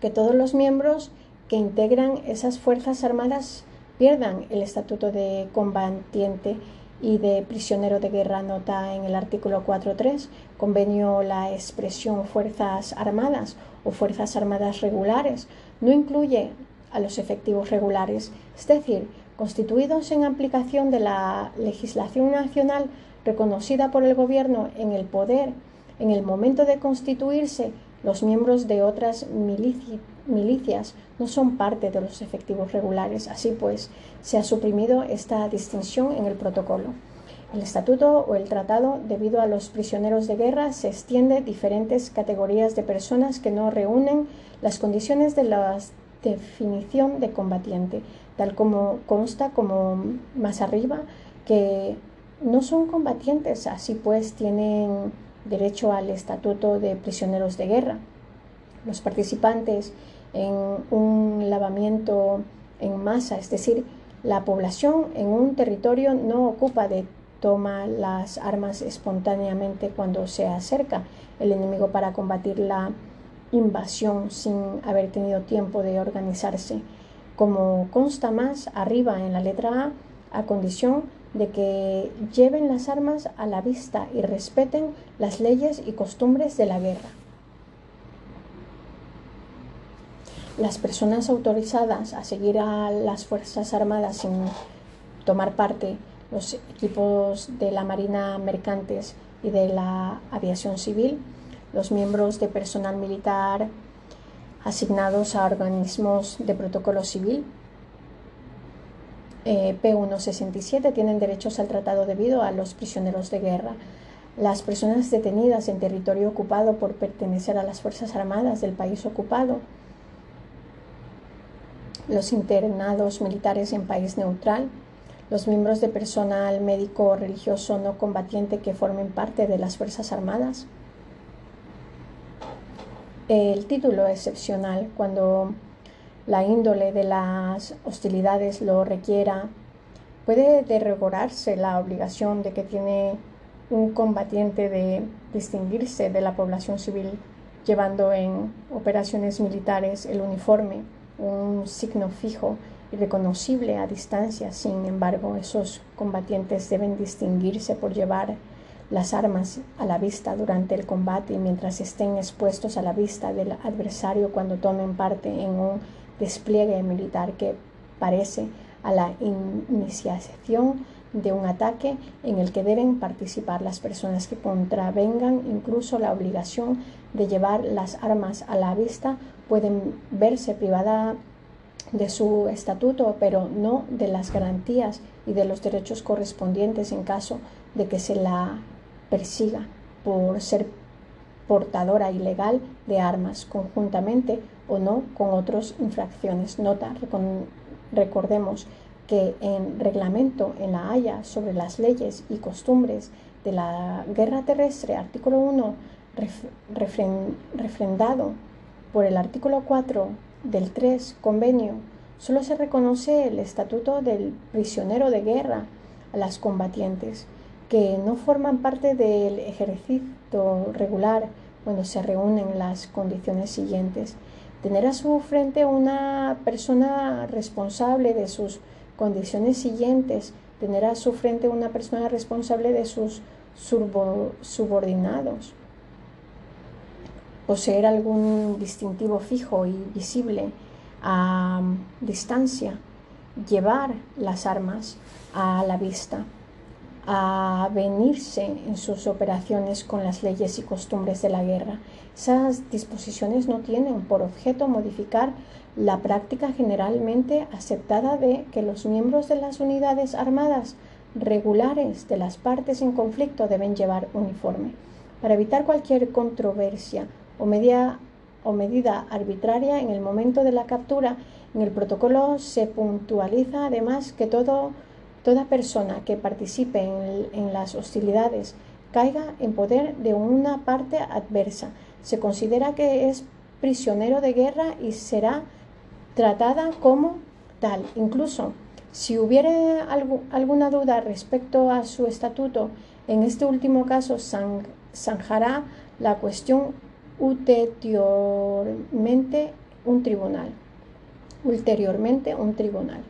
que todos los miembros que integran esas Fuerzas Armadas pierdan el estatuto de combatiente y de prisionero de guerra nota en el artículo 4.3, convenio la expresión Fuerzas Armadas o Fuerzas Armadas regulares, no incluye a los efectivos regulares, es decir, constituidos en aplicación de la legislación nacional, reconocida por el gobierno en el poder en el momento de constituirse, los miembros de otras milicias no son parte de los efectivos regulares. Así pues, se ha suprimido esta distinción en el protocolo. El estatuto o el tratado, debido a los prisioneros de guerra, se extiende a diferentes categorías de personas que no reúnen las condiciones de la definición de combatiente, tal como consta como más arriba, que no son combatientes, así pues tienen derecho al estatuto de prisioneros de guerra. Los participantes en un lavamiento en masa, es decir, la población en un territorio no ocupa de toma las armas espontáneamente cuando se acerca el enemigo para combatir la invasión sin haber tenido tiempo de organizarse, como consta más arriba en la letra A, a condición de que lleven las armas a la vista y respeten las leyes y costumbres de la guerra. Las personas autorizadas a seguir a las Fuerzas Armadas sin tomar parte, los equipos de la Marina Mercantes y de la Aviación Civil, los miembros de personal militar asignados a organismos de protocolo civil, eh, P167 tienen derechos al tratado debido a los prisioneros de guerra. Las personas detenidas en territorio ocupado por pertenecer a las Fuerzas Armadas del país ocupado. Los internados militares en país neutral. Los miembros de personal médico o religioso no combatiente que formen parte de las Fuerzas Armadas. El título excepcional cuando la índole de las hostilidades lo requiera, puede derogorarse la obligación de que tiene un combatiente de distinguirse de la población civil llevando en operaciones militares el uniforme, un signo fijo y reconocible a distancia. Sin embargo, esos combatientes deben distinguirse por llevar las armas a la vista durante el combate y mientras estén expuestos a la vista del adversario cuando tomen parte en un despliegue militar que parece a la iniciación de un ataque en el que deben participar las personas que contravengan incluso la obligación de llevar las armas a la vista pueden verse privada de su estatuto, pero no de las garantías y de los derechos correspondientes en caso de que se la persiga por ser portadora ilegal de armas conjuntamente o no con otras infracciones. Nota, recordemos que en reglamento en la Haya sobre las leyes y costumbres de la guerra terrestre, artículo 1, refrendado por el artículo 4 del 3 convenio, solo se reconoce el estatuto del prisionero de guerra a las combatientes que no forman parte del ejército regular cuando se reúnen las condiciones siguientes. Tener a su frente una persona responsable de sus condiciones siguientes, tener a su frente una persona responsable de sus subordinados, poseer algún distintivo fijo y visible a distancia, llevar las armas a la vista a venirse en sus operaciones con las leyes y costumbres de la guerra. Esas disposiciones no tienen por objeto modificar la práctica generalmente aceptada de que los miembros de las unidades armadas regulares de las partes en conflicto deben llevar uniforme. Para evitar cualquier controversia o, o medida arbitraria en el momento de la captura, en el protocolo se puntualiza además que Toda persona que participe en, las hostilidades caiga en poder de una parte adversa. Se considera que es prisionero de guerra y será tratada como tal. Incluso si hubiera alguna duda respecto a su estatuto, en este último caso zanjará la cuestión ulteriormente un tribunal. Ulteriormente un tribunal.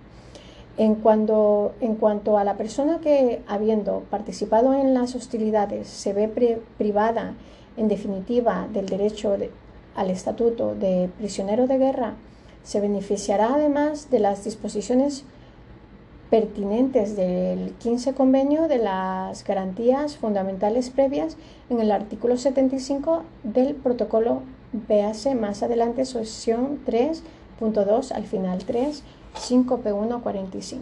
En cuanto, en cuanto a la persona que, habiendo participado en las hostilidades, se ve privada, en definitiva, del derecho al estatuto de prisionero de guerra, se beneficiará además de las disposiciones pertinentes del 15 convenio de las garantías fundamentales previas en el artículo 75 del protocolo véase más adelante sesión 3.2 al final 3 5P145.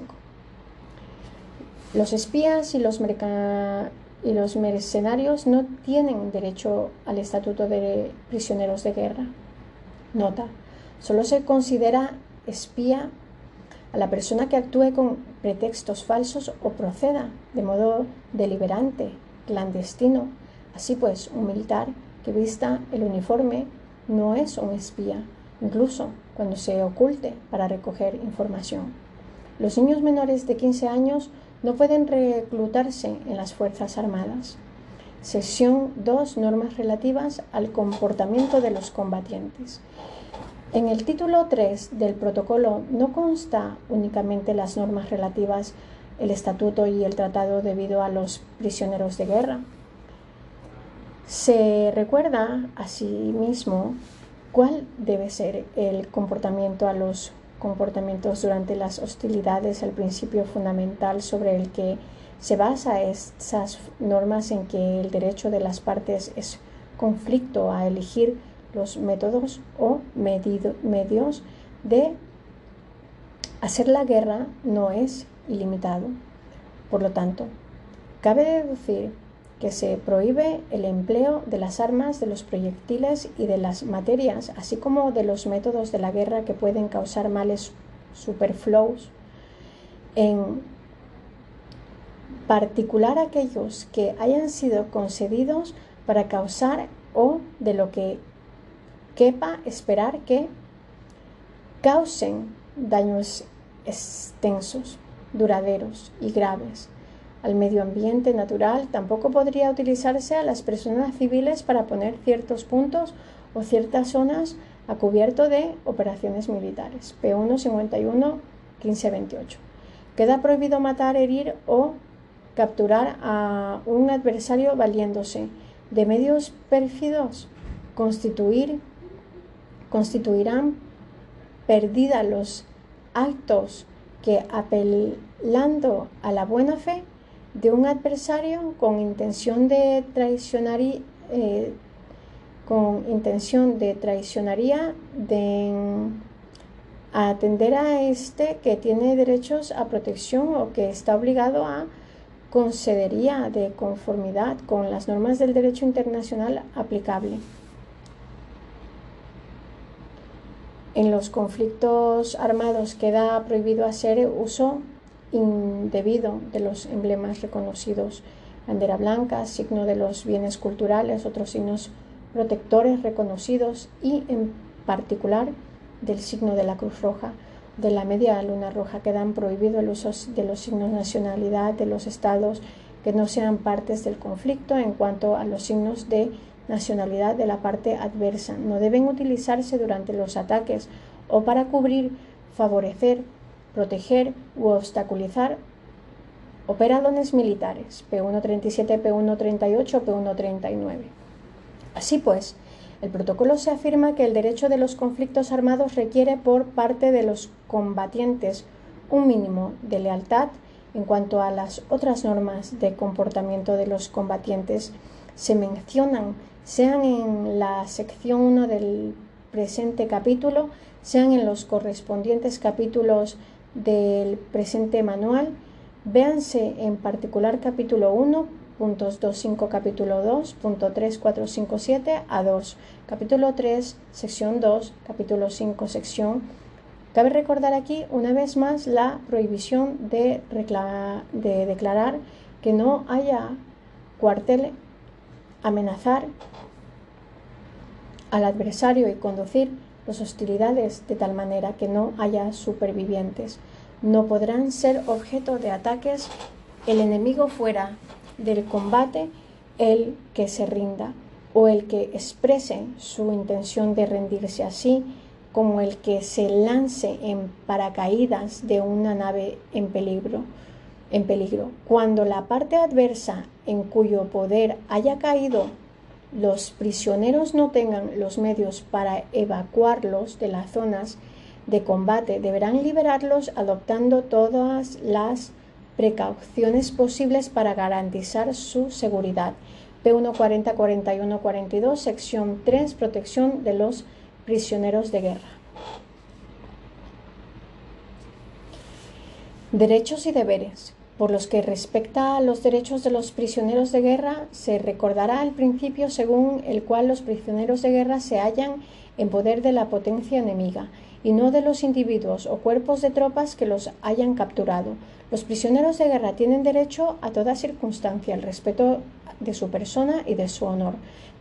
Los espías y los, y los mercenarios no tienen derecho al estatuto de prisioneros de guerra. Nota, solo se considera espía a la persona que actúe con pretextos falsos o proceda de modo deliberante, clandestino. Así pues, un militar que vista el uniforme no es un espía, incluso cuando se oculte para recoger información. Los niños menores de 15 años no pueden reclutarse en las Fuerzas Armadas. Sección 2. Normas relativas al comportamiento de los combatientes. En el título 3 del protocolo no consta únicamente las normas relativas el estatuto y el tratado debido a los prisioneros de guerra. Se recuerda asimismo cuál debe ser el comportamiento a los comportamientos durante las hostilidades, el principio fundamental sobre el que se basa esas normas en que el derecho de las partes es conflicto a elegir los métodos o medios de hacer la guerra no es ilimitado. Por lo tanto, cabe deducir que se prohíbe el empleo de las armas, de los proyectiles y de las materias, así como de los métodos de la guerra que pueden causar males superfluos, en particular aquellos que hayan sido concedidos para causar o de lo que quepa esperar que causen daños extensos, duraderos y graves al medio ambiente natural, tampoco podría utilizarse a las personas civiles para poner ciertos puntos o ciertas zonas a cubierto de operaciones militares. P1 51 1528. Queda prohibido matar, herir o capturar a un adversario valiéndose de medios pérfidos, constituir constituirán perdida los actos que apelando a la buena fe de un adversario con intención de traicionar eh, con intención de traicionaría de atender a este que tiene derechos a protección o que está obligado a concedería de conformidad con las normas del derecho internacional aplicable. En los conflictos armados queda prohibido hacer uso indebido de los emblemas reconocidos, bandera blanca, signo de los bienes culturales, otros signos protectores reconocidos y en particular del signo de la Cruz Roja, de la media luna roja, quedan prohibido el uso de los signos nacionalidad de los estados que no sean partes del conflicto en cuanto a los signos de nacionalidad de la parte adversa. No deben utilizarse durante los ataques o para cubrir, favorecer, proteger u obstaculizar operaciones militares P137, P138, P139. Así pues, el protocolo se afirma que el derecho de los conflictos armados requiere por parte de los combatientes un mínimo de lealtad en cuanto a las otras normas de comportamiento de los combatientes se mencionan sean en la sección 1 del presente capítulo, sean en los correspondientes capítulos del presente manual. Véanse en particular capítulo 1, puntos 2.5 capítulo 2, punto 3, 4, 5, 7 a 2, capítulo 3, sección 2, capítulo 5, sección. Cabe recordar aquí una vez más la prohibición de, de declarar que no haya cuartel amenazar al adversario y conducir las hostilidades de tal manera que no haya supervivientes. No podrán ser objeto de ataques el enemigo fuera del combate el que se rinda o el que exprese su intención de rendirse así como el que se lance en paracaídas de una nave en peligro en peligro. Cuando la parte adversa en cuyo poder haya caído los prisioneros no tengan los medios para evacuarlos de las zonas de combate deberán liberarlos adoptando todas las precauciones posibles para garantizar su seguridad. P1 40 41 42, sección 3, protección de los prisioneros de guerra. Derechos y deberes. Por los que respecta a los derechos de los prisioneros de guerra, se recordará el principio según el cual los prisioneros de guerra se hallan en poder de la potencia enemiga y no de los individuos o cuerpos de tropas que los hayan capturado. Los prisioneros de guerra tienen derecho a toda circunstancia al respeto de su persona y de su honor.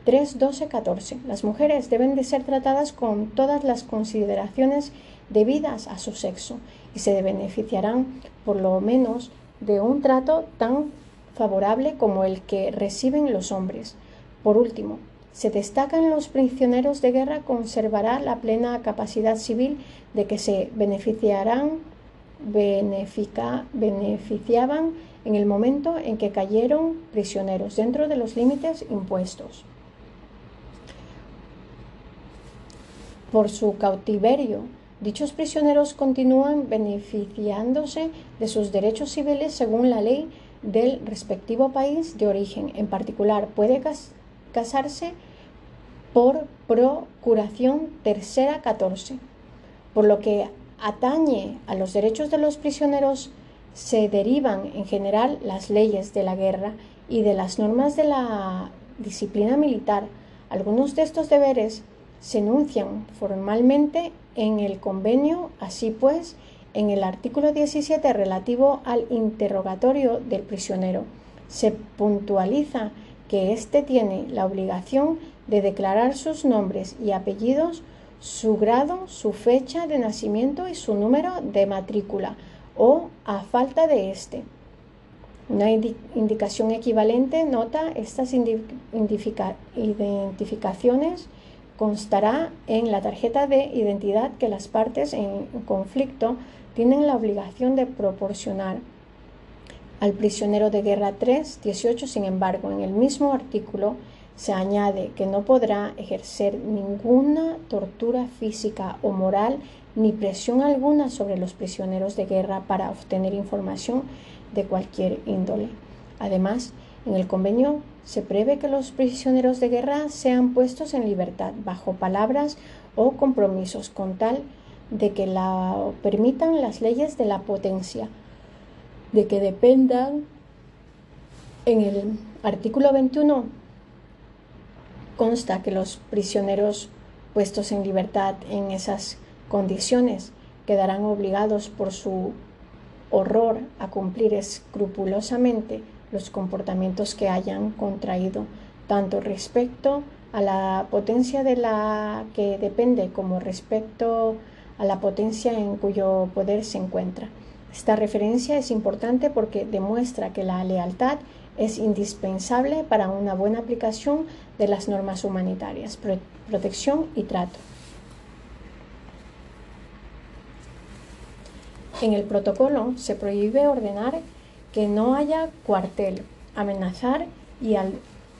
3, 12, 14. Las mujeres deben de ser tratadas con todas las consideraciones debidas a su sexo y se beneficiarán por lo menos de un trato tan favorable como el que reciben los hombres. Por último, se destacan los prisioneros de guerra conservará la plena capacidad civil de que se beneficiarán beneficiaban en el momento en que cayeron prisioneros dentro de los límites impuestos. Por su cautiverio Dichos prisioneros continúan beneficiándose de sus derechos civiles según la ley del respectivo país de origen. En particular, puede casarse por procuración tercera 14. Por lo que atañe a los derechos de los prisioneros, se derivan en general las leyes de la guerra y de las normas de la disciplina militar. Algunos de estos deberes se enuncian formalmente en el convenio, así pues, en el artículo 17 relativo al interrogatorio del prisionero, se puntualiza que éste tiene la obligación de declarar sus nombres y apellidos, su grado, su fecha de nacimiento y su número de matrícula, o a falta de éste. Una indicación equivalente nota estas identificaciones constará en la tarjeta de identidad que las partes en conflicto tienen la obligación de proporcionar al prisionero de guerra 3, 18, sin embargo, en el mismo artículo se añade que no podrá ejercer ninguna tortura física o moral ni presión alguna sobre los prisioneros de guerra para obtener información de cualquier índole. Además, en el convenio se prevé que los prisioneros de guerra sean puestos en libertad bajo palabras o compromisos con tal de que la permitan las leyes de la potencia, de que dependan en el artículo 21 consta que los prisioneros puestos en libertad en esas condiciones quedarán obligados por su horror a cumplir escrupulosamente los comportamientos que hayan contraído, tanto respecto a la potencia de la que depende como respecto a la potencia en cuyo poder se encuentra. Esta referencia es importante porque demuestra que la lealtad es indispensable para una buena aplicación de las normas humanitarias, protección y trato. En el protocolo se prohíbe ordenar que no haya cuartel, amenazar y al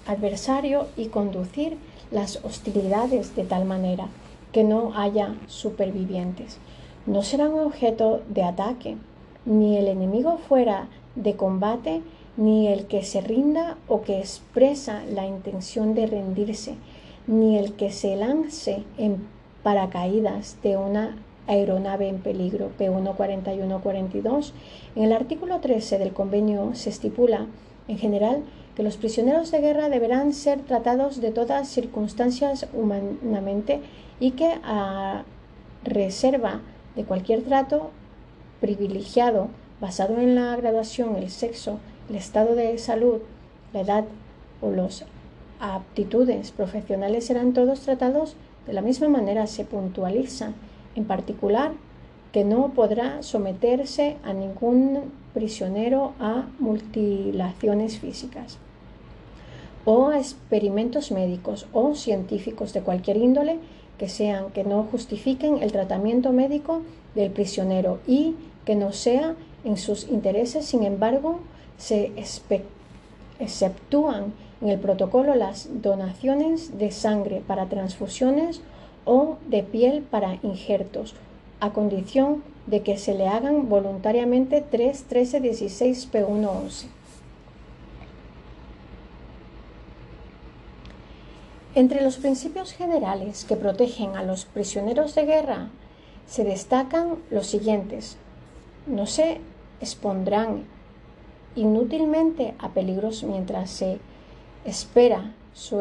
adversario y conducir las hostilidades de tal manera que no haya supervivientes. No serán objeto de ataque, ni el enemigo fuera de combate, ni el que se rinda o que expresa la intención de rendirse, ni el que se lance en paracaídas de una aeronave en peligro, P14142. En el artículo 13 del convenio se estipula, en general, que los prisioneros de guerra deberán ser tratados de todas circunstancias humanamente y que a reserva de cualquier trato privilegiado basado en la graduación, el sexo, el estado de salud, la edad o las aptitudes profesionales serán todos tratados de la misma manera. Se puntualiza en particular que no podrá someterse a ningún prisionero a mutilaciones físicas o a experimentos médicos o científicos de cualquier índole que sean que no justifiquen el tratamiento médico del prisionero y que no sea en sus intereses, sin embargo, se exceptúan en el protocolo las donaciones de sangre para transfusiones o de piel para injertos a condición de que se le hagan voluntariamente 3, 13, 16, P1, 11. Entre los principios generales que protegen a los prisioneros de guerra se destacan los siguientes. No se expondrán inútilmente a peligros mientras se espera su,